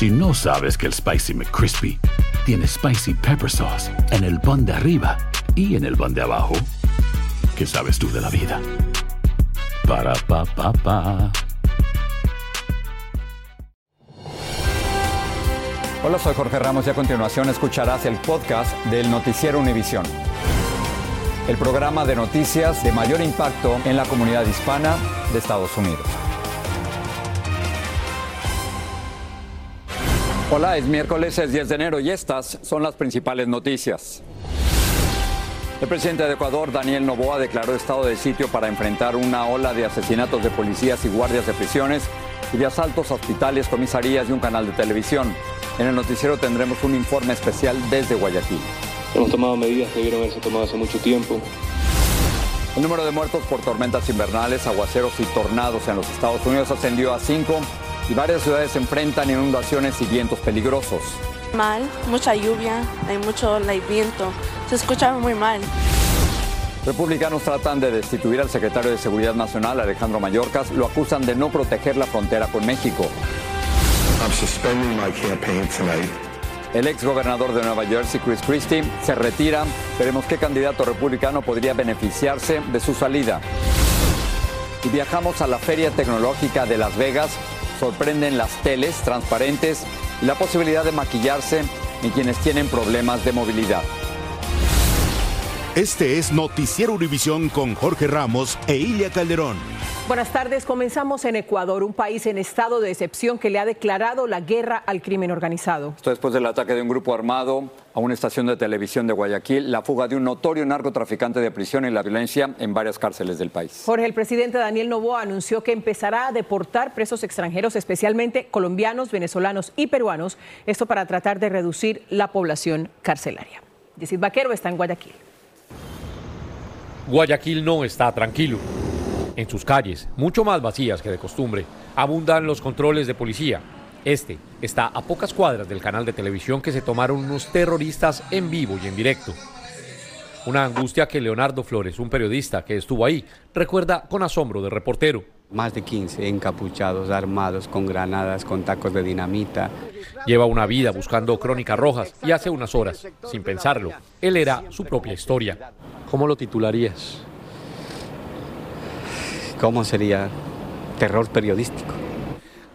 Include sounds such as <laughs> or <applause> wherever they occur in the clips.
Si no sabes que el Spicy McCrispy tiene Spicy Pepper Sauce en el pan de arriba y en el pan de abajo, ¿qué sabes tú de la vida? Para, pa, pa, pa. Hola, soy Jorge Ramos y a continuación escucharás el podcast del Noticiero Univisión. El programa de noticias de mayor impacto en la comunidad hispana de Estados Unidos. Hola, es miércoles es 10 de enero y estas son las principales noticias. El presidente de Ecuador, Daniel Noboa, declaró estado de sitio para enfrentar una ola de asesinatos de policías y guardias de prisiones y de asaltos a hospitales, comisarías y un canal de televisión. En el noticiero tendremos un informe especial desde Guayaquil. Hemos tomado medidas que debieron haberse tomado hace mucho tiempo. El número de muertos por tormentas invernales, aguaceros y tornados en los Estados Unidos ascendió a 5 y varias ciudades se enfrentan inundaciones y vientos peligrosos. Mal, mucha lluvia, hay mucho viento, se escucha muy mal. Republicanos tratan de destituir al secretario de Seguridad Nacional, Alejandro Mayorkas. Lo acusan de no proteger la frontera con México. El ex gobernador de Nueva Jersey, Chris Christie, se retira. Veremos qué candidato republicano podría beneficiarse de su salida. Y viajamos a la Feria Tecnológica de Las Vegas sorprenden las teles transparentes y la posibilidad de maquillarse en quienes tienen problemas de movilidad. Este es Noticiero Univisión con Jorge Ramos e Ilia Calderón. Buenas tardes. Comenzamos en Ecuador, un país en estado de excepción que le ha declarado la guerra al crimen organizado. Esto después del ataque de un grupo armado a una estación de televisión de Guayaquil, la fuga de un notorio narcotraficante de prisión y la violencia en varias cárceles del país. Jorge, el presidente Daniel Novoa anunció que empezará a deportar presos extranjeros, especialmente colombianos, venezolanos y peruanos, esto para tratar de reducir la población carcelaria. Yesid Vaquero está en Guayaquil. Guayaquil no está tranquilo. En sus calles, mucho más vacías que de costumbre, abundan los controles de policía. Este está a pocas cuadras del canal de televisión que se tomaron unos terroristas en vivo y en directo. Una angustia que Leonardo Flores, un periodista que estuvo ahí, recuerda con asombro de reportero. Más de 15 encapuchados, armados, con granadas, con tacos de dinamita. Lleva una vida buscando crónicas rojas y hace unas horas, sin pensarlo, él era su propia historia. ¿Cómo lo titularías? ¿Cómo sería? Terror periodístico.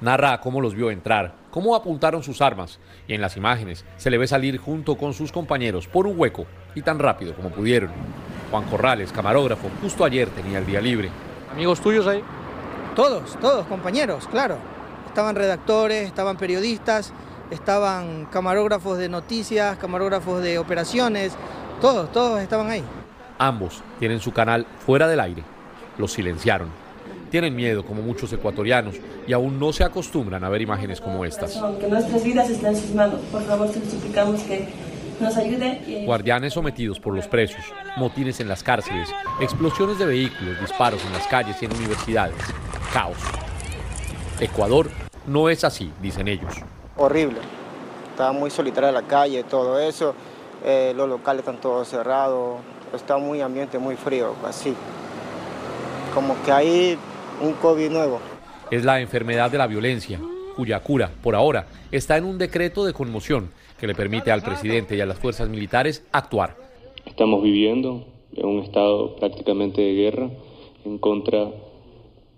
Narra cómo los vio entrar, cómo apuntaron sus armas y en las imágenes se le ve salir junto con sus compañeros por un hueco y tan rápido como pudieron. Juan Corrales, camarógrafo, justo ayer tenía el día libre. ¿Amigos tuyos ahí? Todos, todos, compañeros, claro. Estaban redactores, estaban periodistas, estaban camarógrafos de noticias, camarógrafos de operaciones, todos, todos estaban ahí. Ambos tienen su canal fuera del aire. Los silenciaron. Tienen miedo, como muchos ecuatorianos, y aún no se acostumbran a ver imágenes como estas. Que nuestras vidas están en sus manos. Por favor, te suplicamos que nos ayude. Guardianes sometidos por los presos, motines en las cárceles, explosiones de vehículos, disparos en las calles y en universidades. Caos. Ecuador no es así, dicen ellos. Horrible. Estaba muy solitaria la calle, todo eso. Eh, los locales están todos cerrados está muy ambiente muy frío, así. Como que hay un COVID nuevo. Es la enfermedad de la violencia, cuya cura, por ahora, está en un decreto de conmoción que le permite al presidente y a las fuerzas militares actuar. Estamos viviendo en un estado prácticamente de guerra en contra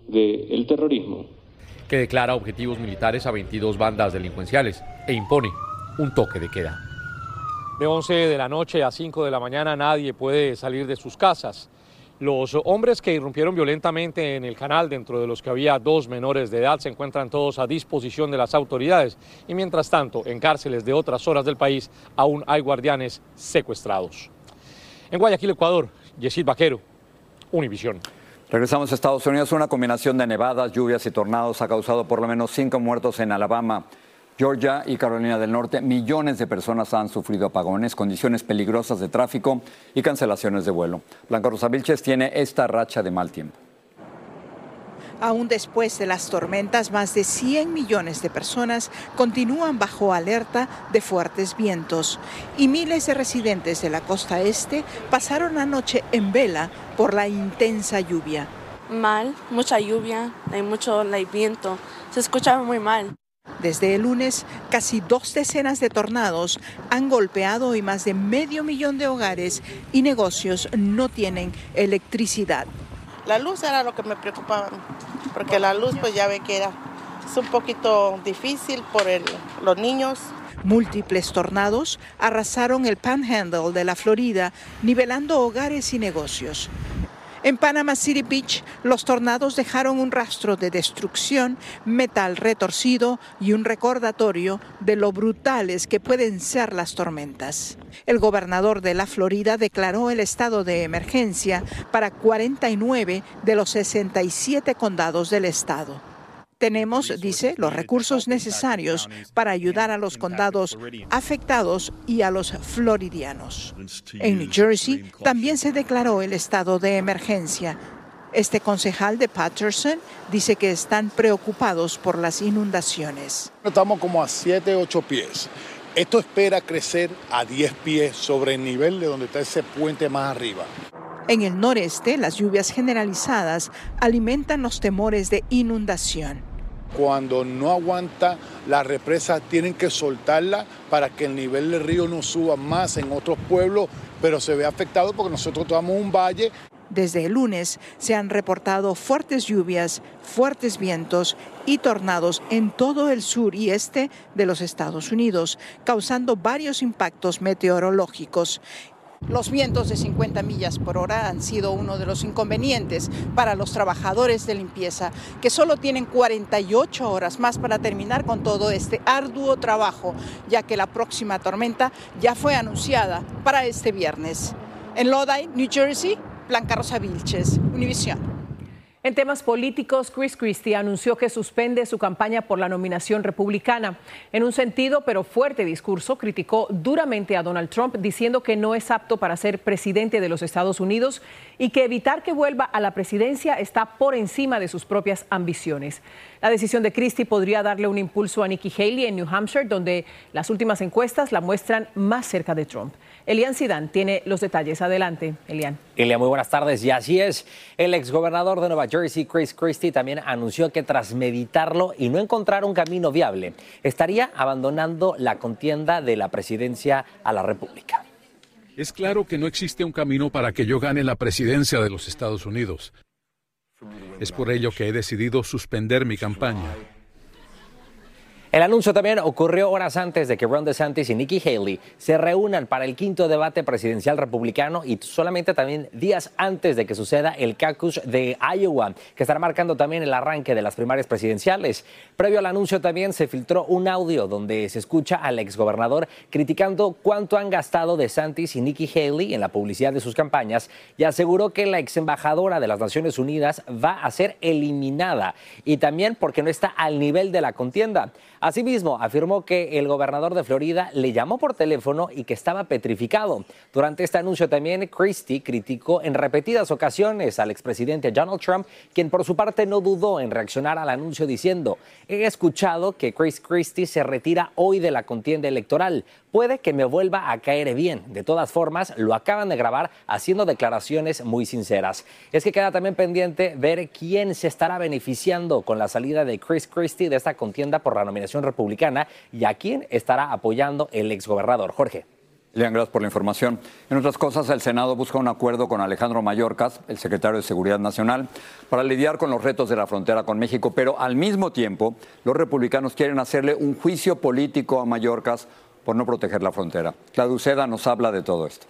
del terrorismo. Que declara objetivos militares a 22 bandas delincuenciales e impone un toque de queda. De 11 de la noche a 5 de la mañana nadie puede salir de sus casas. Los hombres que irrumpieron violentamente en el canal, dentro de los que había dos menores de edad, se encuentran todos a disposición de las autoridades. Y mientras tanto, en cárceles de otras zonas del país, aún hay guardianes secuestrados. En Guayaquil, Ecuador, Yesid Vaquero, Univisión. Regresamos a Estados Unidos. Una combinación de nevadas, lluvias y tornados ha causado por lo menos cinco muertos en Alabama. Georgia y Carolina del Norte, millones de personas han sufrido apagones, condiciones peligrosas de tráfico y cancelaciones de vuelo. Blanca Rosa Vilches tiene esta racha de mal tiempo. Aún después de las tormentas, más de 100 millones de personas continúan bajo alerta de fuertes vientos y miles de residentes de la costa este pasaron anoche en vela por la intensa lluvia. Mal, mucha lluvia, hay mucho viento, se escucha muy mal. Desde el lunes, casi dos decenas de tornados han golpeado y más de medio millón de hogares y negocios no tienen electricidad. La luz era lo que me preocupaba, porque la luz pues ya ve que era es un poquito difícil por el, los niños. Múltiples tornados arrasaron el panhandle de la Florida, nivelando hogares y negocios. En Panama City Beach, los tornados dejaron un rastro de destrucción, metal retorcido y un recordatorio de lo brutales que pueden ser las tormentas. El gobernador de la Florida declaró el estado de emergencia para 49 de los 67 condados del estado. Tenemos, dice, los recursos necesarios para ayudar a los condados afectados y a los floridianos. En New Jersey también se declaró el estado de emergencia. Este concejal de Patterson dice que están preocupados por las inundaciones. Estamos como a 7, 8 pies. Esto espera crecer a 10 pies sobre el nivel de donde está ese puente más arriba. En el noreste, las lluvias generalizadas alimentan los temores de inundación. Cuando no aguanta la represa, tienen que soltarla para que el nivel del río no suba más en otros pueblos, pero se ve afectado porque nosotros tomamos un valle. Desde el lunes se han reportado fuertes lluvias, fuertes vientos y tornados en todo el sur y este de los Estados Unidos, causando varios impactos meteorológicos. Los vientos de 50 millas por hora han sido uno de los inconvenientes para los trabajadores de limpieza, que solo tienen 48 horas más para terminar con todo este arduo trabajo, ya que la próxima tormenta ya fue anunciada para este viernes. En Lodi, New Jersey, Blanca Rosa Vilches, Univisión. En temas políticos, Chris Christie anunció que suspende su campaña por la nominación republicana. En un sentido pero fuerte discurso, criticó duramente a Donald Trump diciendo que no es apto para ser presidente de los Estados Unidos y que evitar que vuelva a la presidencia está por encima de sus propias ambiciones. La decisión de Christie podría darle un impulso a Nikki Haley en New Hampshire, donde las últimas encuestas la muestran más cerca de Trump. Elian Sidán tiene los detalles. Adelante, Elian. Elian, muy buenas tardes. Y así es, el exgobernador de Nueva Jersey, Chris Christie, también anunció que tras meditarlo y no encontrar un camino viable, estaría abandonando la contienda de la presidencia a la República. Es claro que no existe un camino para que yo gane la presidencia de los Estados Unidos. Es por ello que he decidido suspender mi campaña. El anuncio también ocurrió horas antes de que Ron DeSantis y Nikki Haley se reúnan para el quinto debate presidencial republicano y solamente también días antes de que suceda el caucus de Iowa, que estará marcando también el arranque de las primarias presidenciales. Previo al anuncio también se filtró un audio donde se escucha al exgobernador criticando cuánto han gastado DeSantis y Nikki Haley en la publicidad de sus campañas y aseguró que la ex embajadora de las Naciones Unidas va a ser eliminada y también porque no está al nivel de la contienda. Asimismo, afirmó que el gobernador de Florida le llamó por teléfono y que estaba petrificado. Durante este anuncio también, Christie criticó en repetidas ocasiones al expresidente Donald Trump, quien por su parte no dudó en reaccionar al anuncio diciendo, he escuchado que Chris Christie se retira hoy de la contienda electoral. Puede que me vuelva a caer bien. De todas formas, lo acaban de grabar haciendo declaraciones muy sinceras. Es que queda también pendiente ver quién se estará beneficiando con la salida de Chris Christie de esta contienda por la nominación republicana y a quién estará apoyando el exgobernador. Jorge. Lean, gracias por la información. En otras cosas, el Senado busca un acuerdo con Alejandro Mayorkas, el secretario de Seguridad Nacional, para lidiar con los retos de la frontera con México, pero al mismo tiempo los republicanos quieren hacerle un juicio político a Mayorkas por no proteger la frontera. Claudia nos habla de todo esto.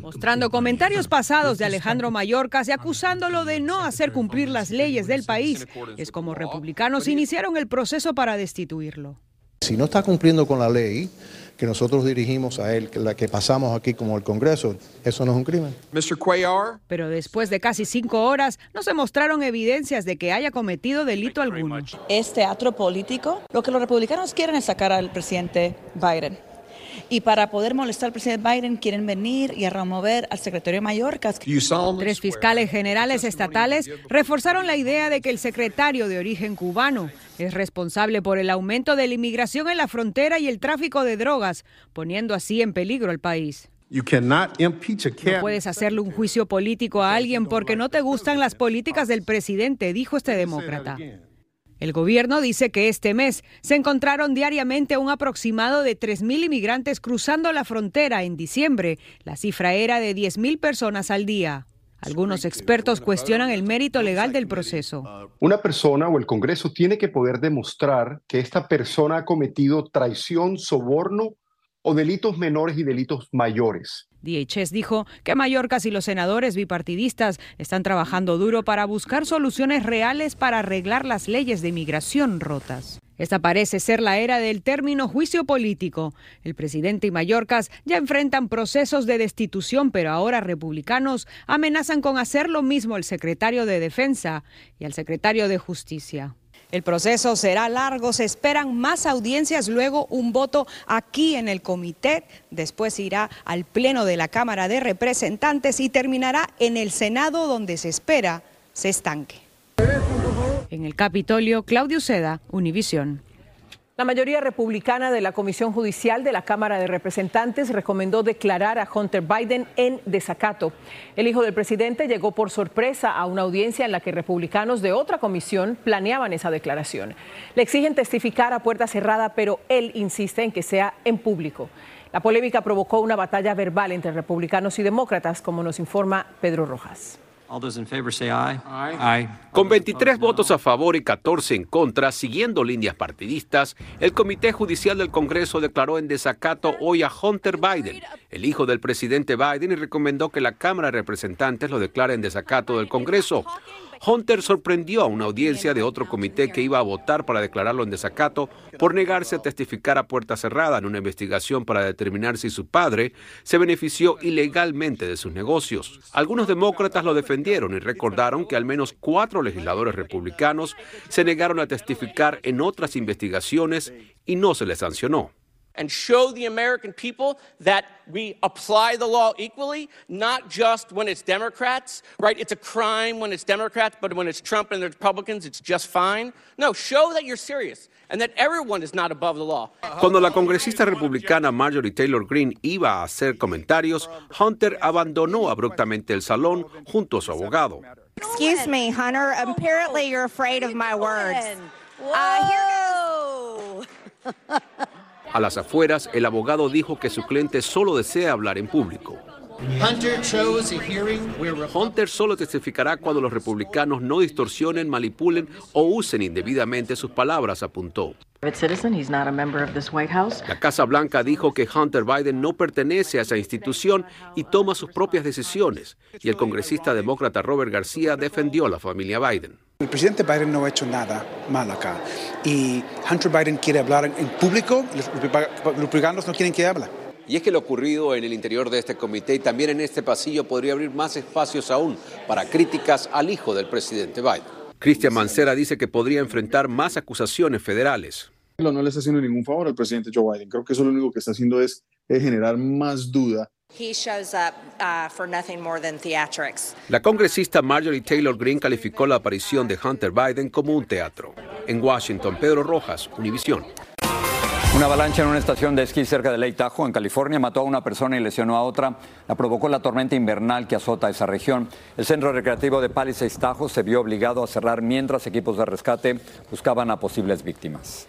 Mostrando comentarios pasados de Alejandro Mayorkas y acusándolo de no hacer cumplir las leyes del país, es como republicanos iniciaron el proceso para destituirlo. Si no está cumpliendo con la ley que nosotros dirigimos a él, que la que pasamos aquí como el Congreso, eso no es un crimen. Pero después de casi cinco horas, no se mostraron evidencias de que haya cometido delito alguno. Es teatro político. Lo que los republicanos quieren es sacar al presidente Biden. Y para poder molestar al presidente Biden, quieren venir y a remover al secretario Mayorkas. Tres fiscales generales estatales reforzaron la idea de que el secretario de origen cubano es responsable por el aumento de la inmigración en la frontera y el tráfico de drogas, poniendo así en peligro al país. No puedes hacerle un juicio político a alguien porque no te gustan las políticas del presidente, dijo este demócrata. El gobierno dice que este mes se encontraron diariamente un aproximado de 3.000 inmigrantes cruzando la frontera. En diciembre, la cifra era de 10.000 personas al día. Algunos expertos cuestionan el mérito legal del proceso. Una persona o el Congreso tiene que poder demostrar que esta persona ha cometido traición, soborno o delitos menores y delitos mayores. DHS dijo que Mallorcas y los senadores bipartidistas están trabajando duro para buscar soluciones reales para arreglar las leyes de inmigración rotas. Esta parece ser la era del término juicio político. El presidente y Mallorcas ya enfrentan procesos de destitución, pero ahora republicanos amenazan con hacer lo mismo el secretario de Defensa y al secretario de Justicia. El proceso será largo, se esperan más audiencias, luego un voto aquí en el comité, después irá al Pleno de la Cámara de Representantes y terminará en el Senado donde se espera se estanque. En el Capitolio, Claudio Seda, Univisión. La mayoría republicana de la Comisión Judicial de la Cámara de Representantes recomendó declarar a Hunter Biden en desacato. El hijo del presidente llegó por sorpresa a una audiencia en la que republicanos de otra comisión planeaban esa declaración. Le exigen testificar a puerta cerrada, pero él insiste en que sea en público. La polémica provocó una batalla verbal entre republicanos y demócratas, como nos informa Pedro Rojas. Con 23 votos a favor y 14 en contra, siguiendo líneas partidistas, el Comité Judicial del Congreso declaró en desacato hoy a Hunter Biden, el hijo del presidente Biden, y recomendó que la Cámara de Representantes lo declare en desacato del Congreso. Hunter sorprendió a una audiencia de otro comité que iba a votar para declararlo en desacato por negarse a testificar a puerta cerrada en una investigación para determinar si su padre se benefició ilegalmente de sus negocios. Algunos demócratas lo defendieron y recordaron que al menos cuatro legisladores republicanos se negaron a testificar en otras investigaciones y no se les sancionó. And show the American people that we apply the law equally, not just when it's Democrats, right? It's a crime when it's Democrats, but when it's Trump and the Republicans, it's just fine. No, show that you're serious and that everyone is not above the law. Cuando la congresista republicana Marjorie Taylor Greene iba a hacer comentarios, Hunter abandonó abruptamente el salón junto a su abogado. Excuse me, Hunter. Apparently, you're afraid of my words. Uh, here goes. <laughs> A las afueras, el abogado dijo que su cliente solo desea hablar en público. Hunter solo testificará cuando los republicanos no distorsionen, manipulen o usen indebidamente sus palabras, apuntó. La Casa Blanca dijo que Hunter Biden no pertenece a esa institución y toma sus propias decisiones, y el congresista demócrata Robert García defendió a la familia Biden. El presidente Biden no ha hecho nada mal acá y Hunter Biden quiere hablar en público, los republicanos no quieren que hable. Y es que lo ocurrido en el interior de este comité y también en este pasillo podría abrir más espacios aún para críticas al hijo del presidente Biden. Cristian Mancera dice que podría enfrentar más acusaciones federales. No le está haciendo ningún favor al presidente Joe Biden. Creo que eso lo único que está haciendo es, es generar más duda la congresista Marjorie Taylor Greene calificó la aparición de Hunter Biden como un teatro. En Washington, Pedro Rojas, Univisión. Una avalancha en una estación de esquí cerca de Lake Tahoe, en California, mató a una persona y lesionó a otra. La provocó la tormenta invernal que azota esa región. El centro recreativo de Palisades Tahoe se vio obligado a cerrar mientras equipos de rescate buscaban a posibles víctimas.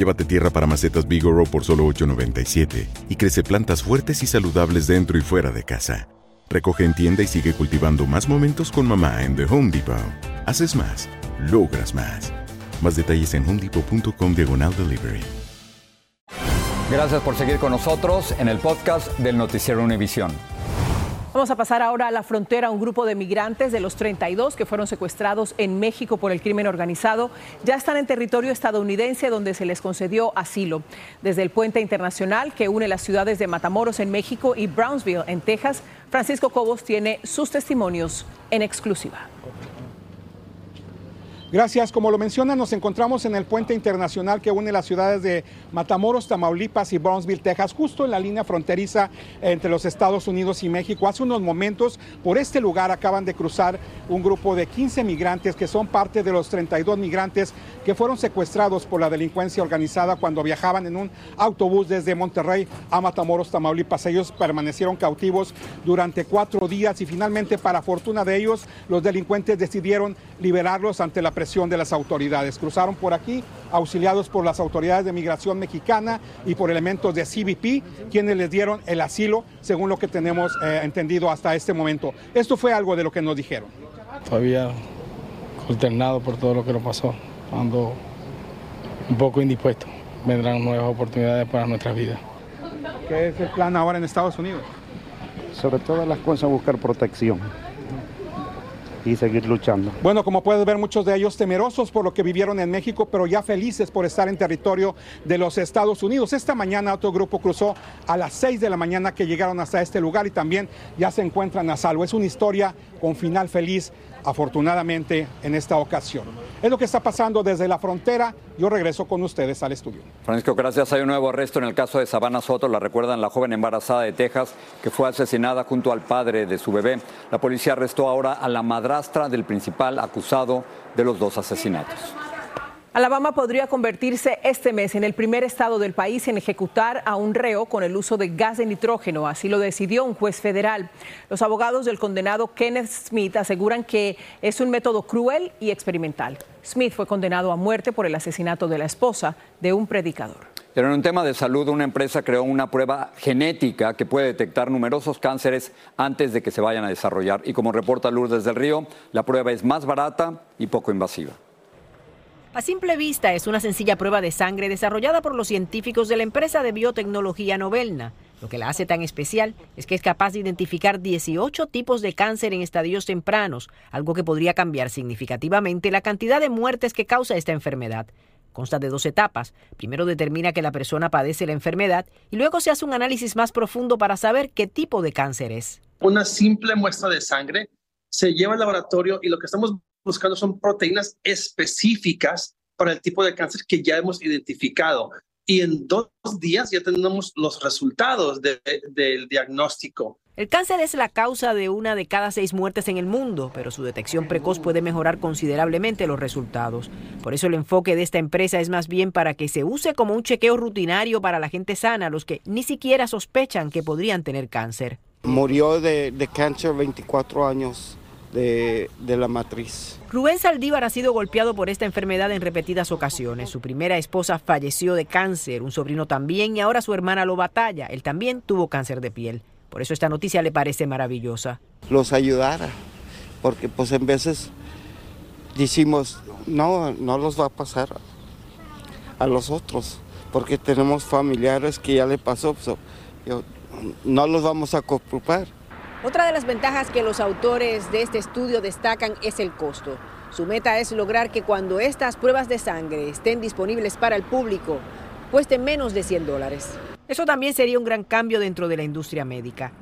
Llévate tierra para macetas Bigoro por solo $8.97 y crece plantas fuertes y saludables dentro y fuera de casa. Recoge en tienda y sigue cultivando más momentos con mamá en The Home Depot. Haces más, logras más. Más detalles en homedepot.com diagonal delivery. Gracias por seguir con nosotros en el podcast del Noticiero Univisión. Vamos a pasar ahora a la frontera. Un grupo de migrantes de los 32 que fueron secuestrados en México por el crimen organizado ya están en territorio estadounidense donde se les concedió asilo. Desde el puente internacional que une las ciudades de Matamoros en México y Brownsville en Texas, Francisco Cobos tiene sus testimonios en exclusiva. Gracias. Como lo menciona, nos encontramos en el puente internacional que une las ciudades de Matamoros, Tamaulipas y Brownsville, Texas, justo en la línea fronteriza entre los Estados Unidos y México. Hace unos momentos, por este lugar acaban de cruzar un grupo de 15 migrantes que son parte de los 32 migrantes que fueron secuestrados por la delincuencia organizada cuando viajaban en un autobús desde Monterrey a Matamoros, Tamaulipas. Ellos permanecieron cautivos durante cuatro días y finalmente, para fortuna de ellos, los delincuentes decidieron liberarlos ante la presión de las autoridades. Cruzaron por aquí, auxiliados por las autoridades de migración mexicana y por elementos de CBP, quienes les dieron el asilo, según lo que tenemos eh, entendido hasta este momento. Esto fue algo de lo que nos dijeron. Todavía consternado por todo lo que nos pasó, ando un poco indispuesto. Vendrán nuevas oportunidades para nuestra vida. ¿Qué es el plan ahora en Estados Unidos? Sobre todas las cosas, buscar protección y seguir luchando. Bueno, como puedes ver, muchos de ellos temerosos por lo que vivieron en México, pero ya felices por estar en territorio de los Estados Unidos. Esta mañana otro grupo cruzó a las 6 de la mañana que llegaron hasta este lugar y también ya se encuentran a salvo. Es una historia con final feliz afortunadamente en esta ocasión. Es lo que está pasando desde la frontera. Yo regreso con ustedes al estudio. Francisco, gracias. Hay un nuevo arresto en el caso de Sabana Soto. La recuerdan la joven embarazada de Texas que fue asesinada junto al padre de su bebé. La policía arrestó ahora a la madrastra del principal acusado de los dos asesinatos. Alabama podría convertirse este mes en el primer estado del país en ejecutar a un reo con el uso de gas de nitrógeno. Así lo decidió un juez federal. Los abogados del condenado Kenneth Smith aseguran que es un método cruel y experimental. Smith fue condenado a muerte por el asesinato de la esposa de un predicador. Pero en un tema de salud, una empresa creó una prueba genética que puede detectar numerosos cánceres antes de que se vayan a desarrollar. Y como reporta Lourdes del Río, la prueba es más barata y poco invasiva. A simple vista es una sencilla prueba de sangre desarrollada por los científicos de la empresa de biotecnología Novelna. Lo que la hace tan especial es que es capaz de identificar 18 tipos de cáncer en estadios tempranos, algo que podría cambiar significativamente la cantidad de muertes que causa esta enfermedad. Consta de dos etapas. Primero determina que la persona padece la enfermedad y luego se hace un análisis más profundo para saber qué tipo de cáncer es. Una simple muestra de sangre se lleva al laboratorio y lo que estamos buscando son proteínas específicas para el tipo de cáncer que ya hemos identificado. Y en dos días ya tenemos los resultados del diagnóstico. El cáncer es la causa de una de cada seis muertes en el mundo, pero su detección precoz puede mejorar considerablemente los resultados. Por eso el enfoque de esta empresa es más bien para que se use como un chequeo rutinario para la gente sana, los que ni siquiera sospechan que podrían tener cáncer. Murió de, de cáncer 24 años de, la matriz. Rubén Saldívar ha sido golpeado por esta enfermedad en repetidas ocasiones. Su primera esposa falleció de cáncer, un sobrino también y ahora su hermana lo batalla. Él también tuvo cáncer de piel. Por eso esta noticia le parece maravillosa. Los ayudara, porque pues en veces decimos, no, no los va a pasar a los otros, porque tenemos familiares que ya le pasó, no los vamos a culpar. Otra de las ventajas que los autores de este estudio destacan es el costo. Su meta es lograr que cuando estas pruebas de sangre estén disponibles para el público, cuesten menos de 100 dólares. Eso también sería un gran cambio dentro de la industria médica.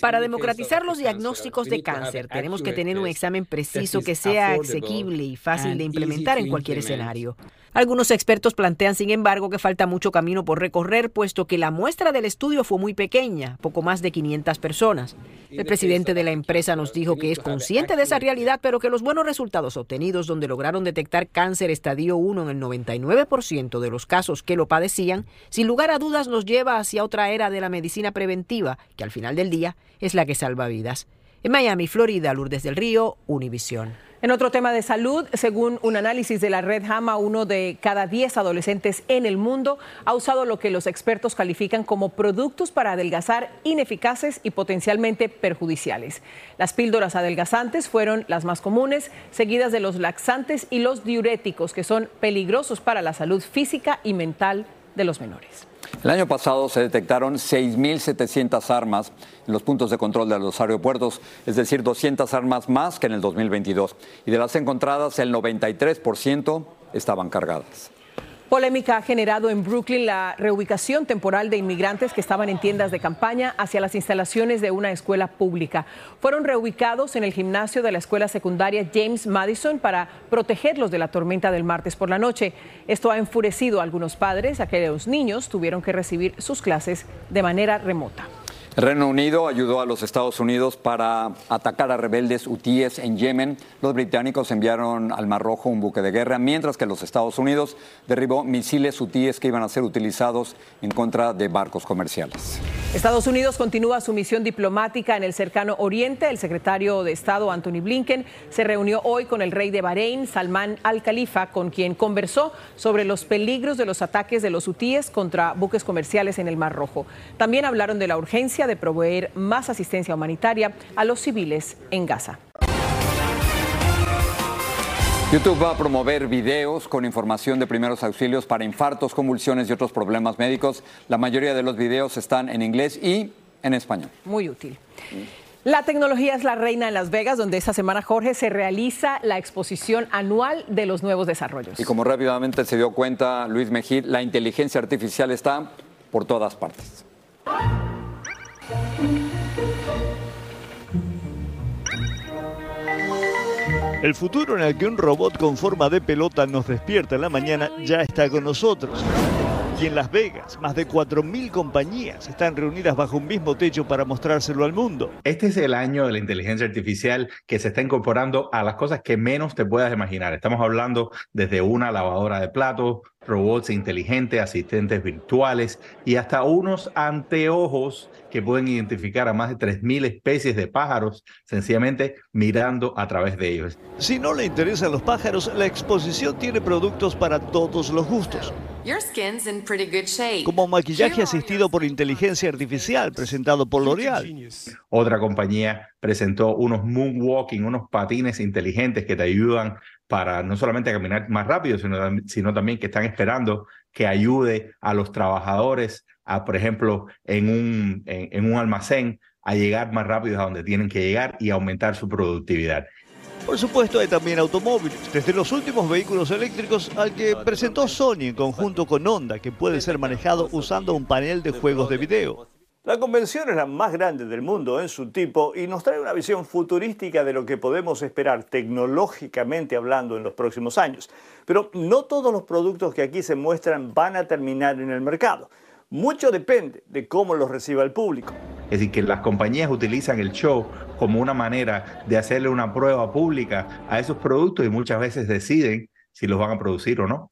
Para democratizar los diagnósticos de cáncer, tenemos que tener un examen preciso que sea asequible y fácil de implementar en cualquier escenario. Algunos expertos plantean, sin embargo, que falta mucho camino por recorrer, puesto que la muestra del estudio fue muy pequeña, poco más de 500 personas. El presidente de la empresa nos dijo que es consciente de esa realidad, pero que los buenos resultados obtenidos, donde lograron detectar cáncer estadio 1 en el 99% de los casos que lo padecían, sin lugar a dudas nos lleva hacia otra era de la medicina preventiva, que al final del día es la que salva vidas. En Miami, Florida, Lourdes del Río, Univisión. En otro tema de salud, según un análisis de la red JAMA, uno de cada 10 adolescentes en el mundo ha usado lo que los expertos califican como productos para adelgazar ineficaces y potencialmente perjudiciales. Las píldoras adelgazantes fueron las más comunes, seguidas de los laxantes y los diuréticos, que son peligrosos para la salud física y mental de los menores. El año pasado se detectaron 6.700 armas en los puntos de control de los aeropuertos, es decir, 200 armas más que en el 2022. Y de las encontradas, el 93% estaban cargadas. Polémica ha generado en Brooklyn la reubicación temporal de inmigrantes que estaban en tiendas de campaña hacia las instalaciones de una escuela pública. Fueron reubicados en el gimnasio de la escuela secundaria James Madison para protegerlos de la tormenta del martes por la noche. Esto ha enfurecido a algunos padres a que los niños tuvieron que recibir sus clases de manera remota. Reino Unido ayudó a los Estados Unidos para atacar a rebeldes hutíes en Yemen. Los británicos enviaron al Mar Rojo un buque de guerra, mientras que los Estados Unidos derribó misiles hutíes que iban a ser utilizados en contra de barcos comerciales. Estados Unidos continúa su misión diplomática en el cercano Oriente. El secretario de Estado Anthony Blinken se reunió hoy con el rey de Bahrein, Salman al Khalifa, con quien conversó sobre los peligros de los ataques de los hutíes contra buques comerciales en el Mar Rojo. También hablaron de la urgencia de proveer más asistencia humanitaria a los civiles en Gaza. YouTube va a promover videos con información de primeros auxilios para infartos, convulsiones y otros problemas médicos. La mayoría de los videos están en inglés y en español. Muy útil. La tecnología es la reina en Las Vegas, donde esta semana, Jorge, se realiza la exposición anual de los nuevos desarrollos. Y como rápidamente se dio cuenta Luis Mejid, la inteligencia artificial está por todas partes. El futuro en el que un robot con forma de pelota nos despierta en la mañana ya está con nosotros. Y en Las Vegas, más de 4.000 compañías están reunidas bajo un mismo techo para mostrárselo al mundo. Este es el año de la inteligencia artificial que se está incorporando a las cosas que menos te puedas imaginar. Estamos hablando desde una lavadora de platos, robots inteligentes, asistentes virtuales y hasta unos anteojos que pueden identificar a más de 3.000 especies de pájaros sencillamente mirando a través de ellos. Si no le interesan los pájaros, la exposición tiene productos para todos los gustos. Como maquillaje asistido por inteligencia artificial presentado por L'Oreal. Otra compañía presentó unos moonwalking, unos patines inteligentes que te ayudan para no solamente caminar más rápido, sino, sino también que están esperando que ayude a los trabajadores, a, por ejemplo, en un, en un almacén, a llegar más rápido a donde tienen que llegar y aumentar su productividad. Por supuesto, hay también automóviles, desde los últimos vehículos eléctricos al que presentó Sony en conjunto con Honda, que puede ser manejado usando un panel de juegos de video. La convención es la más grande del mundo en su tipo y nos trae una visión futurística de lo que podemos esperar tecnológicamente hablando en los próximos años. Pero no todos los productos que aquí se muestran van a terminar en el mercado. Mucho depende de cómo los reciba el público. Es decir, que las compañías utilizan el show como una manera de hacerle una prueba pública a esos productos y muchas veces deciden si los van a producir o no.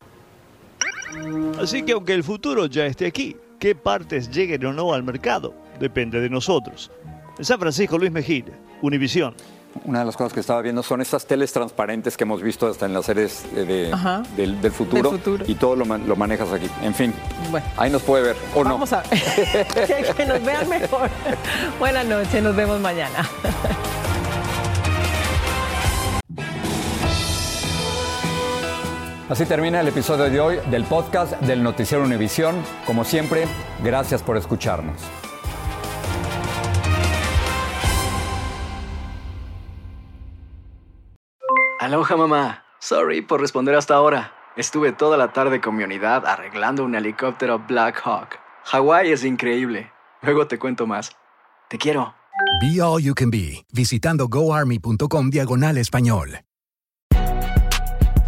Así que aunque el futuro ya esté aquí, qué partes lleguen o no al mercado depende de nosotros. En San Francisco, Luis Mejía, Univisión. Una de las cosas que estaba viendo son estas teles transparentes que hemos visto hasta en las series de, del, futuro, y todo lo, lo, manejas aquí. En fin, ahí nos puede ver o Vamos no. a ver. que, <laughs> que nos vean mejor. <laughs> Buenas noches, nos vemos mañana. <laughs> Así termina el episodio de hoy del podcast del Noticiero Univisión. Como siempre, gracias por escucharnos. Aloha mamá. Sorry por responder hasta ahora. Estuve toda la tarde con mi unidad arreglando un helicóptero Black Hawk. Hawái es increíble. Luego te cuento más. Te quiero. Be All You Can Be, visitando goarmy.com diagonal español.